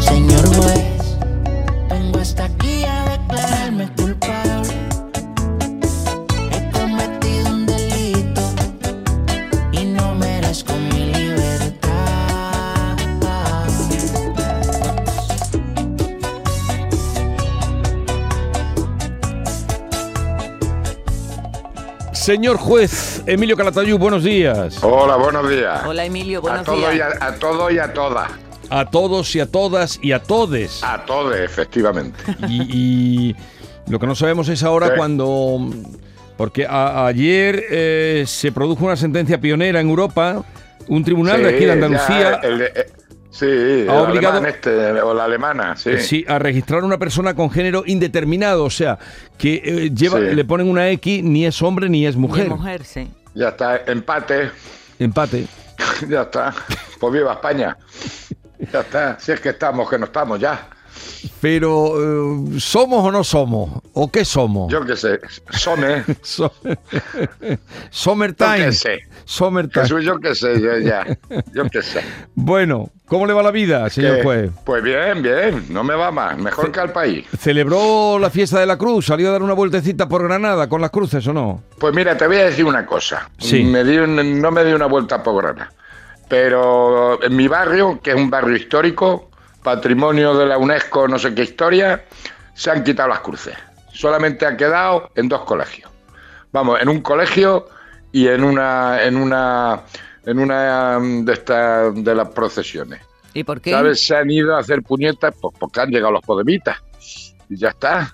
Señor juez, vengo hasta aquí a declararme culpable. He cometido un delito y no merezco mi libertad. Señor juez Emilio Calatayud, buenos días. Hola, buenos días. Hola Emilio, a buenos y días. a, a todos y a todas. A todos y a todas y a todes. A todos, efectivamente. Y, y lo que no sabemos es ahora cuando... Porque a- ayer eh, se produjo una sentencia pionera en Europa, un tribunal de aquí de Andalucía... ya, el eh, sí, el Ha obligado- alemán este, o la alemana, sí. Sí, a registrar a una persona con género indeterminado, o sea, que eh, lleva, Sí. le ponen una X, ni es hombre ni es mujer. Mujer, sí. Ya está, empate, Empate. ya está. Pues viva España. Ya está, si es que estamos, que no estamos ya. Pero, eh, ¿somos o no somos? ¿O qué somos? Yo qué sé, Some, So- yo Summertime. qué sé. Summertime. Jesús, yo qué sé, yo ya, yo qué sé. Bueno, ¿cómo le va la vida, señor juez? Pues bien, bien, no me va mal, mejor que al país. ¿Celebró la fiesta de la cruz? ¿Salió a dar una vueltecita por Granada con las cruces o no? Pues mira, te voy a decir una cosa. Sí. Me di no me di una vuelta por Granada. Pero en mi barrio, que es un barrio histórico, patrimonio de la UNESCO, no sé qué historia, se han quitado las cruces. Solamente ha quedado en dos colegios. Vamos, en un colegio y en una en una en una mm, de estas de las procesiones. ¿Y por qué? ¿Sabes? Se han ido a hacer puñetas pues porque han llegado los podemitas. Y ya está.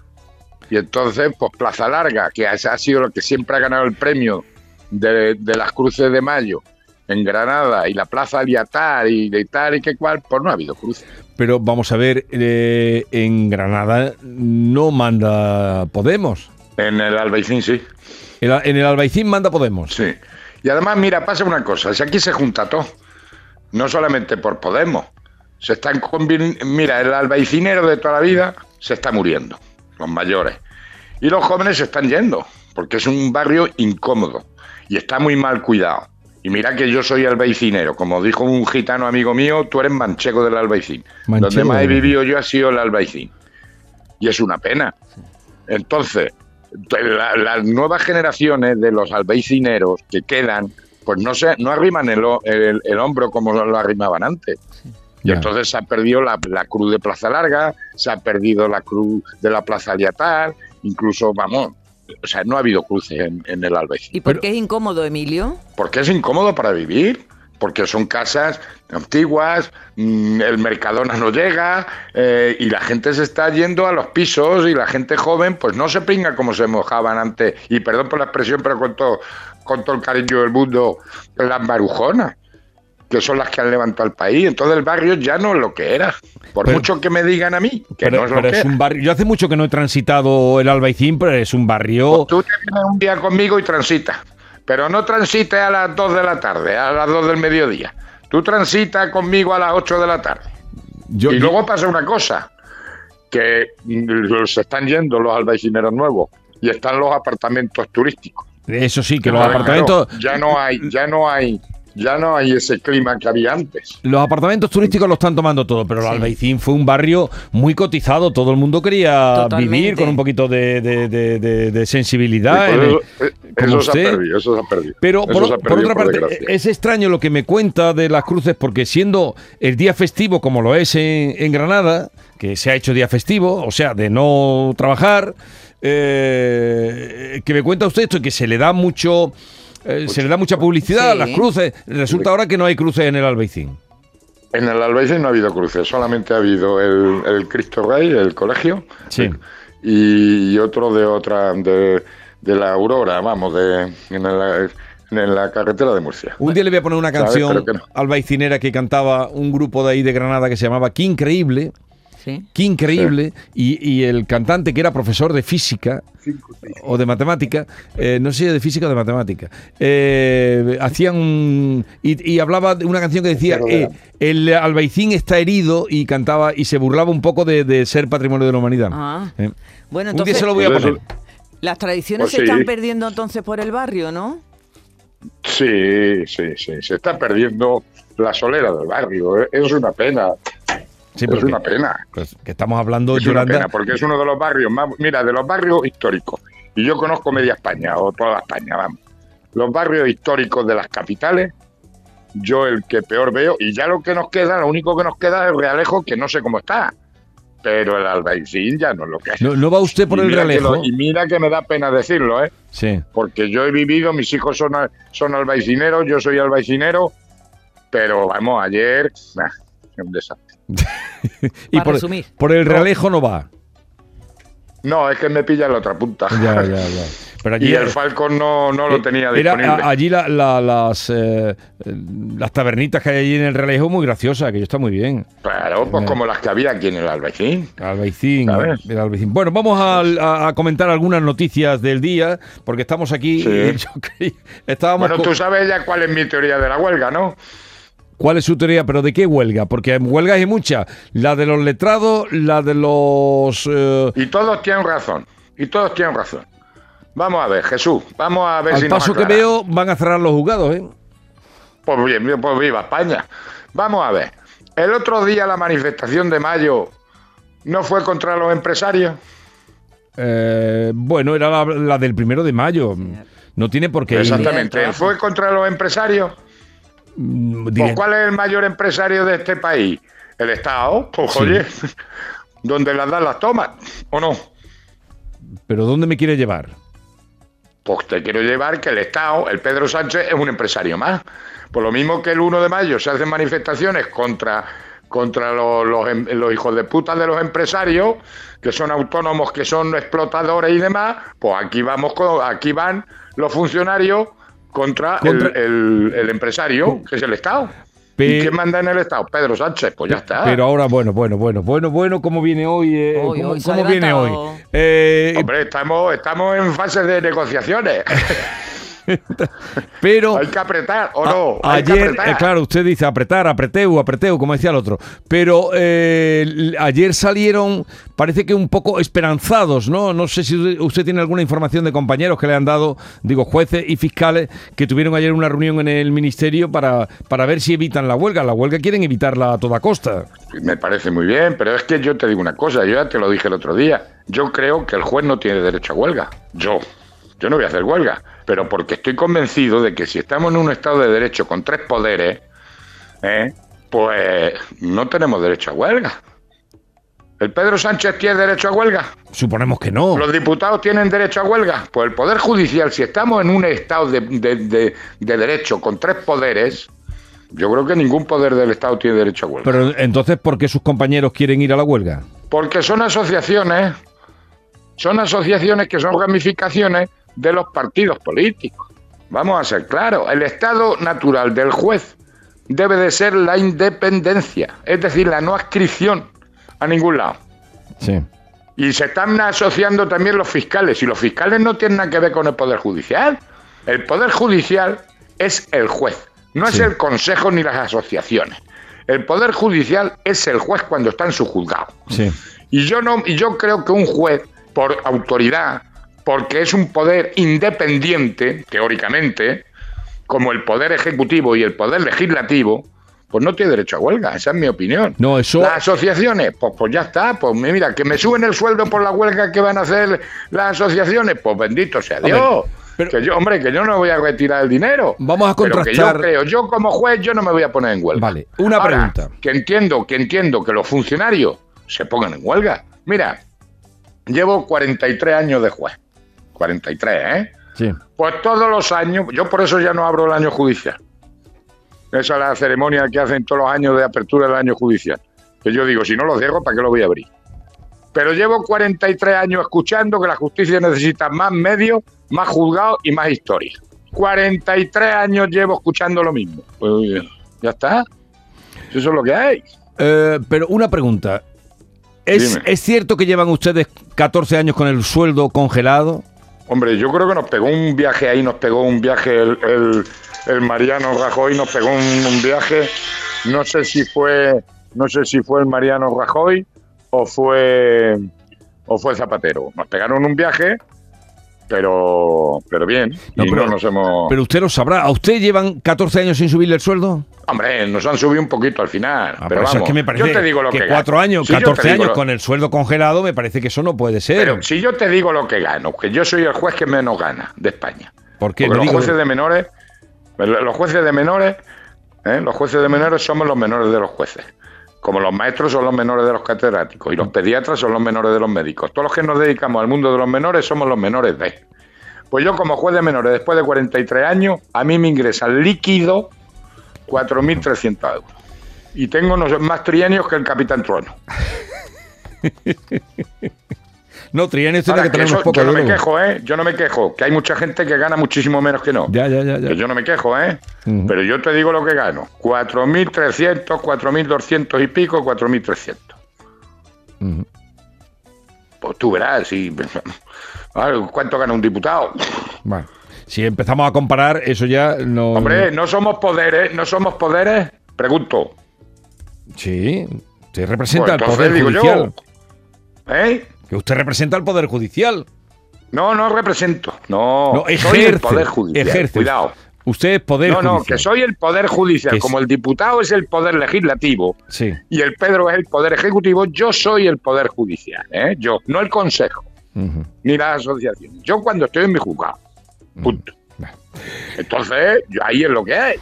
Y entonces, pues Plaza Larga, que ha, ha sido lo que siempre ha ganado el premio de, de las cruces de mayo en Granada y la Plaza Aliatar y de tal y que cual, pues no ha habido cruces. Pero vamos a ver, eh, en Granada no manda Podemos. En el Albaicín sí, En, en el Albaicín manda Podemos. sí. Y además, mira, pasa una cosa, si aquí se junta todo, no solamente por Podemos, se están mira, el albaicinero de toda la vida se está muriendo, los mayores. Y los jóvenes se están yendo, porque es un barrio incómodo y está muy mal cuidado. Y mira que yo soy albaicinero, como dijo un gitano amigo mío, tú eres manchego del albaicín. Manchego Donde más he vivido yo ha sido el albaicín. Y es una pena. Entonces, la- las nuevas generaciones de los albaicineros que quedan, pues no se, no arriman el, el- el hombro como lo arrimaban antes. Y entonces se ha perdido la, la cruz de Plaza Larga, se ha perdido la cruz de la Plaza Aliatar, incluso, vamos, o sea, no ha habido cruces en, en el Albaicín. ¿Y por Pero- qué es incómodo, Emilio? Porque es incómodo para vivir, porque son casas antiguas, mm, el Mercadona no llega eh, y la gente se está yendo a los pisos y la gente joven pues no se pringa como se mojaban antes. Y perdón por la expresión, pero con todo, con todo el cariño del mundo, las marujonas, que son las que han levantado el país. Entonces el barrio ya no es lo que era. Por Pero- mucho que me digan a mí, que Pero, no es lo pero que es era. un barrio. Yo hace mucho que no he transitado el Albaicín, pero es un barrio. Tú te vienes un día conmigo y transitas. Pero no transites a las 2 de la tarde, a las 2 del mediodía. Tú transitas conmigo a las 8 de la tarde. Yo, y luego pasa una cosa, que mm, se están yendo los albaicineros nuevos y están los apartamentos turísticos. eso sí, que los apartamentos. ya no hay, ya no hay, ya no hay ese clima que había antes. Los apartamentos turísticos lo están tomando todo, pero el Sí. Albaicín fue un barrio muy cotizado. Todo el mundo quería Totalmente. vivir con un poquito de, de- de- de- de sensibilidad. El- eso, eh, eso se ha perdido, eso se ha perdido. Pero por, otra parte, es extraño lo que me cuenta de las cruces, porque siendo el día festivo como lo es en, en Granada, que se ha hecho día festivo, o sea, de no trabajar, eh, que me cuenta usted esto y que se le da mucho, eh, se le da mucha publicidad a las cruces. Resulta ahora que no hay cruces en el Albaicín. En el Albaicín no ha habido cruces, solamente ha habido el, el Cristo Rey, el colegio, Sí. y, otro de otra, de, de la Aurora, vamos, de en la, en la carretera de Murcia. Un día le voy a poner una canción Pero que no. albaicinera que cantaba un grupo de ahí de Granada que se llamaba Qué Increíble. Sí. Qué increíble. Y, y el cantante, que era profesor de física o de matemática, eh, no sé si de física o de matemática, eh, hacían un. Y, y hablaba de una canción que decía: eh, El albaicín está herido y cantaba y se burlaba un poco de, de ser patrimonio de la humanidad. Ah. Eh, Bueno, un día entonces se lo voy a eso- poner. las tradiciones Pues se están sí. perdiendo entonces por el barrio, ¿no? Sí, sí, sí, se está perdiendo la solera del barrio, es una pena. Sí, es una pena. Pues que estamos hablando, Es una pena, porque es uno de los barrios más. Mira, de los barrios históricos. Y yo conozco media España, o toda España, vamos. Los barrios históricos de las capitales, yo el que peor veo, y ya lo que nos queda, lo único que nos queda es el Realejo, que no sé cómo está. Pero el Albaicín ya no es lo que es. ¿No, no va usted por Y el Realejo? lo- y mira que me da pena decirlo, ¿eh? Sí. Porque yo he vivido, mis hijos son, son albaicineros, yo soy albaicinero, pero vamos, ayer. nah, es un desastre. Y por, resumir. por el Realejo no va. No, es que me pilla en la otra punta. Ya, ya, ya. Pero allí, Y el Falcon no, no lo eh, tenía era, disponible. a- allí la- la- las, eh, eh, las tabernitas que hay allí en el Realejo muy graciosas, que yo está muy bien. Claro, pues como las que había aquí en el Albaicín. Albaicín, ¿Sabes? el Albaicín. Bueno, vamos a, a- comentar algunas noticias del día, porque estamos aquí. Sí. y yo estábamos Bueno, tú sabes ya cuál es mi teoría de la huelga, ¿no? ¿Cuál es su teoría? ¿Pero de qué huelga? Porque huelgas hay muchas. La de los letrados, la de los... eh, Y todos tienen razón. Y todos tienen razón. Vamos a ver, Jesús, vamos a ver al si nos paso que veo, van a cerrar los juzgados, ¿eh? Pues bien, pues viva España. Vamos a ver. El otro día la manifestación de mayo no fue contra los empresarios. Eh, bueno, era la, la del primero de mayo. No tiene por qué ir. Exactamente. trabajo. ¿Fue contra los empresarios? Mm, Pues, ¿Cuál es el mayor empresario de este país? El Estado. Pues Sí. oye, donde las dan las tomas, ¿o no? ¿Pero dónde me quiere llevar? Pues te quiero llevar que el Estado, el Pedro Sánchez, es un empresario más. Por lo mismo que el 1 de mayo se hacen manifestaciones contra, contra los, los em- los hijos de puta de los empresarios, que son autónomos, que son explotadores y demás, pues aquí vamos con- aquí van los funcionarios contra, Contra- El, el- el empresario, que es el Estado. Pe- ¿Y quién manda en el Estado? Pedro Sánchez, pues ya está. Pero ahora, bueno, bueno, bueno, bueno, bueno, ¿cómo viene hoy? eh? Hoy, ¿Cómo, hoy cómo viene hoy? Eh, Hombre, estamos, estamos en fase de negociaciones. pero Hay que apretar, ¿o no? Ayer, eh, claro, usted dice apretar, apreteu, apreteu, como decía el otro. Pero eh, ayer salieron, parece que un poco esperanzados, ¿no? No sé si usted- usted tiene alguna información de compañeros que le han dado, digo, jueces y fiscales que tuvieron ayer una reunión en el ministerio para, para ver si evitan la huelga. La huelga quieren evitarla a toda costa. Me parece muy bien, pero es que yo te digo una cosa, yo ya te lo dije el otro día. Yo creo que el juez no tiene derecho a huelga. Yo. Yo no voy a hacer huelga. Pero porque estoy convencido de que si estamos en un Estado de Derecho con tres poderes, ¿eh? pues no tenemos derecho a huelga. ¿El Pedro Sánchez tiene derecho a huelga? Suponemos que no. ¿Los diputados tienen derecho a huelga? Pues el Poder Judicial, si estamos en un Estado de, de- de- de derecho con tres poderes, yo creo que ningún poder del Estado tiene derecho a huelga. Pero entonces, ¿por qué sus compañeros quieren ir a la huelga? Porque son asociaciones, son asociaciones que son ramificaciones de los partidos políticos. Vamos a ser claros, el estado natural del juez debe de ser la independencia, es decir, la no adscripción a ningún lado. Sí. Y se están asociando también los fiscales, y los fiscales no tienen nada que ver con el Poder Judicial. El Poder Judicial es el juez, no es el Consejo ni las asociaciones. El Poder Judicial es el juez cuando está en su juzgado. Sí. Y yo no, y yo creo que un juez, por autoridad, porque es un poder independiente, teóricamente, como el poder ejecutivo y el poder legislativo, pues no tiene derecho a huelga, esa es mi opinión. No, eso- Las asociaciones, pues, pues ya está, pues mira, que me suben el sueldo por la huelga que van a hacer las asociaciones, pues bendito sea Hombre, Dios. pero- que yo, hombre, que yo no voy a retirar el dinero. Vamos a Pero que yo contrastar- creo, yo como juez, yo no me voy a poner en huelga. Vale, una Ahora, pregunta. Que entiendo, que entiendo que los funcionarios se pongan en huelga. Mira, llevo 43 años de juez. 43, ¿eh? Sí. Pues todos los años, yo por eso ya no abro el año judicial. Esa es la ceremonia que hacen todos los años de apertura del año judicial. Que yo digo, si no lo cierro, ¿para qué lo voy a abrir? Pero llevo 43 años escuchando que la justicia necesita más medios, más juzgados y más historia. 43 años llevo escuchando lo mismo. Pues ya está. Eso es lo que hay. Eh, pero una pregunta. ¿Es. ¿Es cierto que llevan ustedes 14 años con el sueldo congelado? Hombre, yo creo que nos pegó un viaje ahí, nos pegó un viaje el, el- Mariano Rajoy, nos pegó un, un viaje, no sé si fue, no sé si fue el Mariano Rajoy o fue o fue Zapatero. Nos pegaron un viaje, pero pero bien, No, y pero- no nos hemos Pero usted lo sabrá. ¿A usted llevan 14 años sin subirle el sueldo? Hombre, nos han subido un poquito al final. Ah, pero eso vamos, es que me parece yo te digo lo que, que cuatro años, Si yo te 14 digo años lo- con el sueldo congelado, me parece que eso no puede ser. Pero si yo te digo lo que gano, que yo soy el juez que menos gana de España. ¿Por qué? Porque No los jueces de menores, los jueces de menores, ¿eh? los jueces de menores somos los menores de los jueces. Como los maestros son los menores de los catedráticos y los pediatras son los menores de los médicos. Todos los que nos dedicamos al mundo de los menores somos los menores de. Pues yo como juez de menores, después de 43 años, a mí me ingresan líquido 4.300 euros. Y tengo más trienios que el Capitán Trueno. No, tiene Ahora, que tener unos pocos yo no me quejo, ¿eh? Yo no me quejo, que hay mucha gente que gana muchísimo menos que no. Ya, ya, ya. ya. Que yo no me quejo, ¿eh? Pero yo te digo lo que gano. 4.300, 4.200 y pico, 4.300. Ujú. Pues tú verás, y... ¿cuánto gana un diputado? Bueno, si empezamos a comparar, eso ya no. Hombre, no somos poderes, no somos poderes. Pregunto. Sí, usted representa Pues entonces Poder digo Judicial. yo. ¿Eh? Que usted representa al Poder Judicial. No, no represento. No, No, soy ejerce. el Poder Judicial. ejerce. Cuidado. Usted es Poder No, no, Judicial. que soy el Poder Judicial. Como el diputado es el Poder Legislativo Sí. y el Pedro es el Poder Ejecutivo, yo soy el Poder Judicial. ¿eh? Yo, no el Consejo, ni la asociación. Yo cuando estoy en mi juzgado. Punto. Bueno. Entonces, ahí es lo que hay.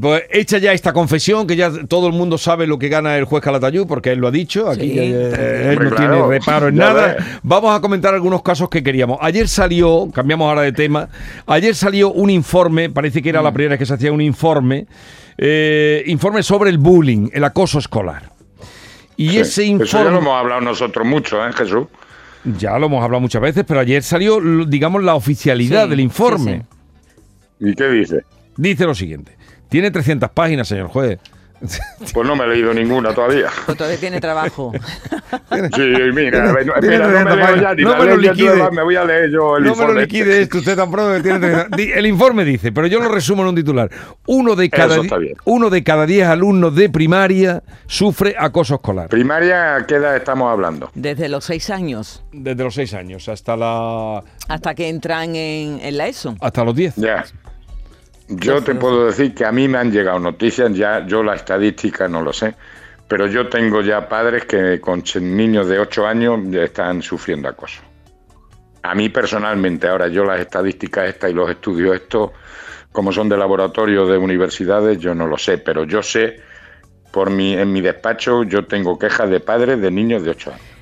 Pues hecha ya esta confesión, que ya todo el mundo sabe lo que gana el juez Calatayud, porque él lo ha dicho, aquí Sí, eh, él no tiene reparo en nada. Vamos a comentar algunos casos que queríamos. Ayer salió, cambiamos ahora de tema, ayer salió un informe, parece que era Mm. la primera vez que se hacía un informe, eh, informe sobre el bullying, el acoso escolar. Y Sí. ese Eso ya lo informe... hemos hablado nosotros mucho, ¿eh, Jesús? Ya lo hemos hablado muchas veces, pero ayer salió, digamos, la oficialidad Sí, del informe. ¿Y qué dice? Dice lo siguiente. Tiene 300 páginas, señor juez. Pues no me he leído ninguna todavía. Pues todavía tiene trabajo. Sí, mira, no, mira, no 300 me leo ya ni No la me lo tú, liquide. además, me voy a leer yo el No me lo informe liquide este. esto, usted tan pronto que tiene 300. Di- El informe dice, pero yo lo resumo en un titular. Uno de cada, uno de cada diez alumnos de primaria sufre acoso escolar. Primaria, ¿a qué edad estamos hablando? Desde los seis años Desde los seis años hasta, la, hasta que entran en, en la ESO. hasta los 10. Ya. Yo te puedo decir que a mí me han llegado noticias, ya yo la estadística no lo sé, pero yo tengo ya padres que con niños de 8 años están sufriendo acoso. A mí personalmente, ahora yo las estadísticas estas y los estudios estos, como son de laboratorio de universidades, yo no lo sé, pero yo sé, por mi, en mi despacho, yo tengo quejas de padres de niños de 8 años.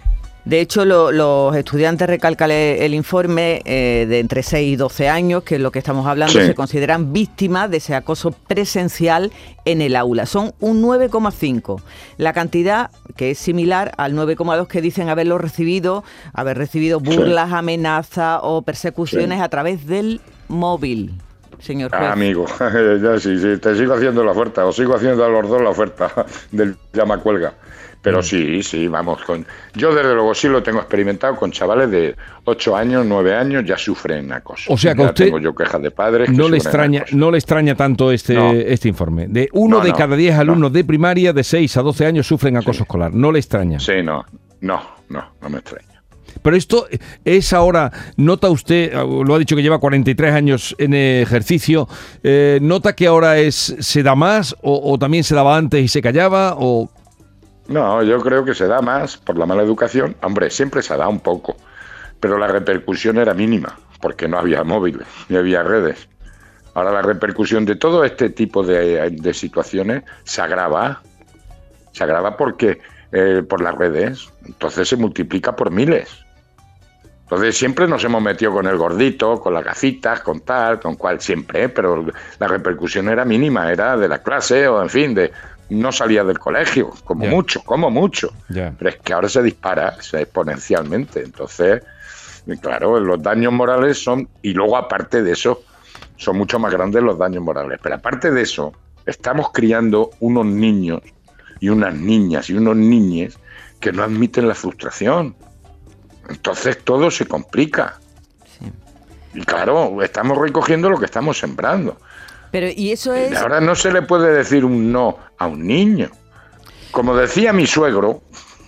De hecho, lo- los estudiantes, recalcan el informe, eh, de entre 6 y 12 años, que es lo que estamos hablando, Sí. se consideran víctimas de ese acoso presencial en el aula. Son un 9,5. La cantidad que es similar al 9,2 que dicen haberlo recibido, haber recibido Sí. burlas, amenazas o persecuciones Sí. a través del móvil, señor juez. Ah, amigo, ya sí, sí, te sigo haciendo la oferta, os sigo haciendo a los dos la oferta del llama cuelga. Pero Mm. sí, sí, vamos con. Yo desde luego sí lo tengo experimentado con chavales de 8 años, 9 años, ya sufren acoso. O sea que Ya usted tengo yo quejas de padres. No le, extraña, acoso. no le extraña tanto este, No. este informe. De uno No, de no, cada 10 no. alumnos de primaria de 6 a 12 años sufren acoso Sí. escolar. No le extraña. Sí, no, no, no, no me extraña. Pero esto es ahora, nota usted, lo ha dicho que lleva 43 años en ejercicio, eh, ¿nota que ahora es se da más o, o también se daba antes y se callaba? O No, yo creo que se da más por la mala educación. Hombre, siempre se da un poco, pero la repercusión era mínima, porque no había móviles, ni había redes. Ahora la repercusión de todo este tipo de, situaciones se agrava. Se agrava porque eh, por las redes, entonces se multiplica por miles. Entonces siempre nos hemos metido con el gordito, con las gafitas, con tal, con cual, siempre, ¿eh? pero la repercusión era mínima, era de la clase o en fin, de no salía del colegio, como mucho, como mucho. Pero es que ahora se dispara se exponencialmente. Entonces, claro, los daños morales son, y luego aparte de eso, son mucho más grandes los daños morales. Pero aparte de eso, estamos criando unos niños y unas niñas y unos niñes que no admiten la frustración. Entonces todo se complica. Y claro, estamos recogiendo lo que estamos sembrando. Pero, y eso es... Ahora no se le puede decir un no a un niño. Como decía mi suegro,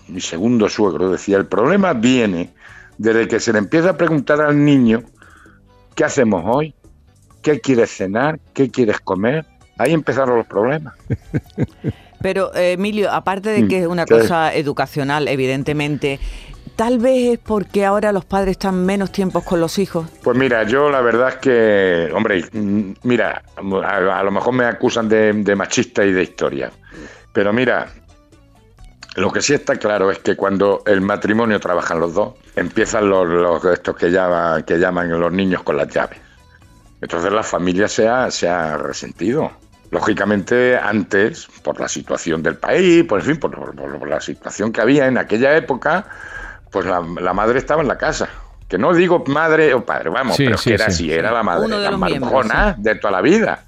mi segundo suegro, decía, el problema viene desde que se le empieza a preguntar al niño, ¿qué hacemos hoy? ¿Qué quieres cenar? ¿Qué quieres comer? Ahí empezaron los problemas. Pero, eh, Emilio, aparte de Mm, que es una cosa educacional, evidentemente, tal vez es porque ahora los padres están menos tiempos con los hijos. Pues mira, yo la verdad es que, hombre, mm, mira, a, lo mejor me acusan de, machista y de historia, pero mira, lo que sí está claro es que cuando el matrimonio trabajan los dos, empiezan los, los- estos que llaman, que llaman los niños con las llaves. Entonces la familia se ha, se ha resentido. Lógicamente, antes, por la situación del país, por en fin, por la situación que había en aquella época, pues la, la madre estaba en la casa. Que no digo madre o padre, vamos, Sí, pero sí, que era sí. así, era la madre, Uno de la los miembros, marujona de toda la vida.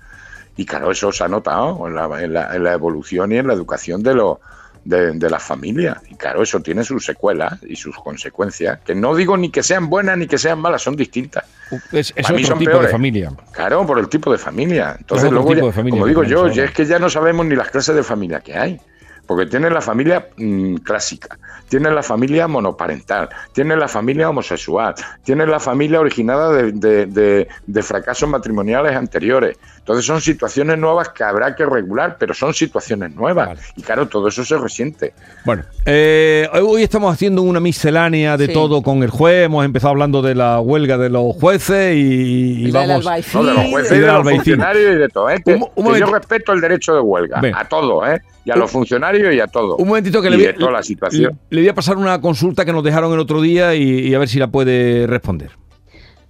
Y claro, eso se ha notado en la, en la- en la evolución y en la educación de, lo, de, de la familia. Y claro, eso tiene sus secuelas y sus consecuencias, que no digo ni que sean buenas ni que sean malas, son distintas. Es, es mí otro son tipo peores. de familia. Claro, por el tipo de familia. Entonces, luego tipo ya- de familia como digo yo, ya es que ya no sabemos ni las clases de familia que hay. Porque tienen la familia mm, clásica, tienen la familia monoparental, tienen la familia homosexual, tienen la familia originada de fracasos matrimoniales anteriores. Entonces son situaciones nuevas que habrá que regular, pero son situaciones nuevas. Vale. Y claro, todo eso se resiente. Bueno, eh, hoy estamos haciendo una miscelánea de Sí. todo con el juez. Hemos empezado hablando de la huelga de los jueces y, vamos. No, de los jueces y de los funcionarios y de todo. ¿eh? Que, Un mo- un que yo respeto el derecho de huelga, Ven. a todos, ¿eh? y a los funcionarios y a todos. Un momentito que Y le voy, toda la situación. le- le voy a pasar una consulta que nos dejaron el otro día y, y a ver si la puede responder.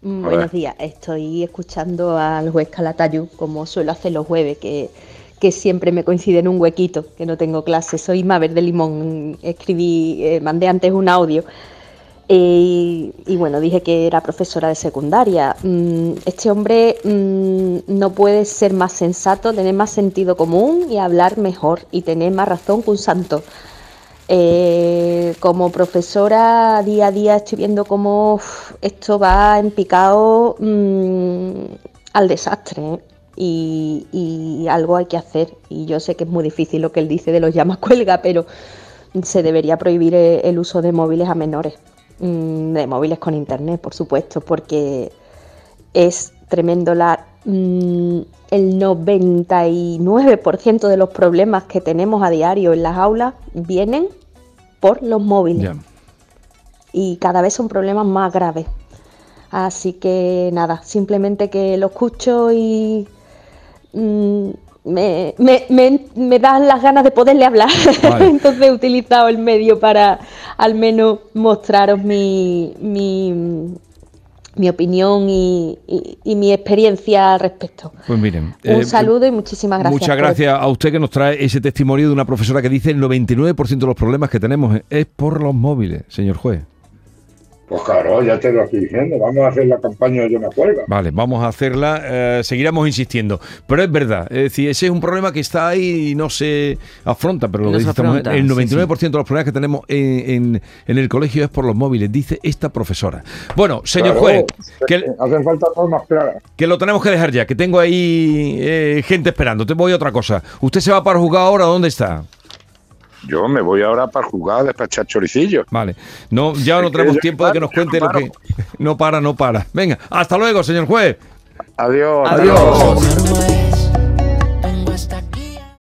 Mm, Buenos días, estoy escuchando al juez Calatayud, como suelo hacer los jueves, que, que siempre me coincide en un huequito, que no tengo clase. Soy Maver de Limón, escribí, eh, mandé antes un audio. eh, y bueno, dije que era profesora de secundaria. Mm, Este hombre mm, no puede ser más sensato, tener más sentido común y hablar mejor y tener más razón que un santo. Eh, como profesora día a día estoy viendo cómo esto va en picado mm, al desastre ¿eh? y, y algo hay que hacer. Y yo sé que es muy difícil lo que él dice de los llamas cuelga, pero se debería prohibir eh, el uso de móviles a menores, Mm, de móviles con internet, por supuesto, porque es tremendo la mm, el 99% de los problemas que tenemos a diario en las aulas vienen por los móviles y cada vez son problemas más graves. Así que nada, simplemente que lo escucho y mm, me, me, me- me dan las ganas de poderle hablar. Vale. Entonces he utilizado el medio para al menos mostraros mi, mi, mi opinión y, y- y mi experiencia al respecto. Pues miren. Un eh, saludo y muchísimas gracias. Muchas por- gracias a usted que nos trae ese testimonio de una profesora que dice el 99% de los problemas que tenemos es por los móviles, señor juez. Pues claro, ya te lo estoy diciendo. Vamos a hacer la campaña de una huelga. Vale, vamos a hacerla, eh, seguiremos insistiendo. Pero es verdad, es decir, ese es un problema que está ahí y no se afronta, pero lo que dice esta mujer, afronta, el sí, 99% de los problemas que tenemos en, en- en el colegio es por los móviles, dice esta profesora. Bueno, señor Claro, juez, que, Hacen falta normas claras. que lo tenemos que dejar ya, que tengo ahí eh, gente esperando. Te voy a otra cosa. ¿Usted se va para jugar ahora? ¿Dónde está? Yo me voy ahora para jugar a despachar choricillos. Vale, no, ya no tenemos tiempo de que nos cuente lo que... No para, no para. Venga, hasta luego, señor juez. Adiós. Adiós.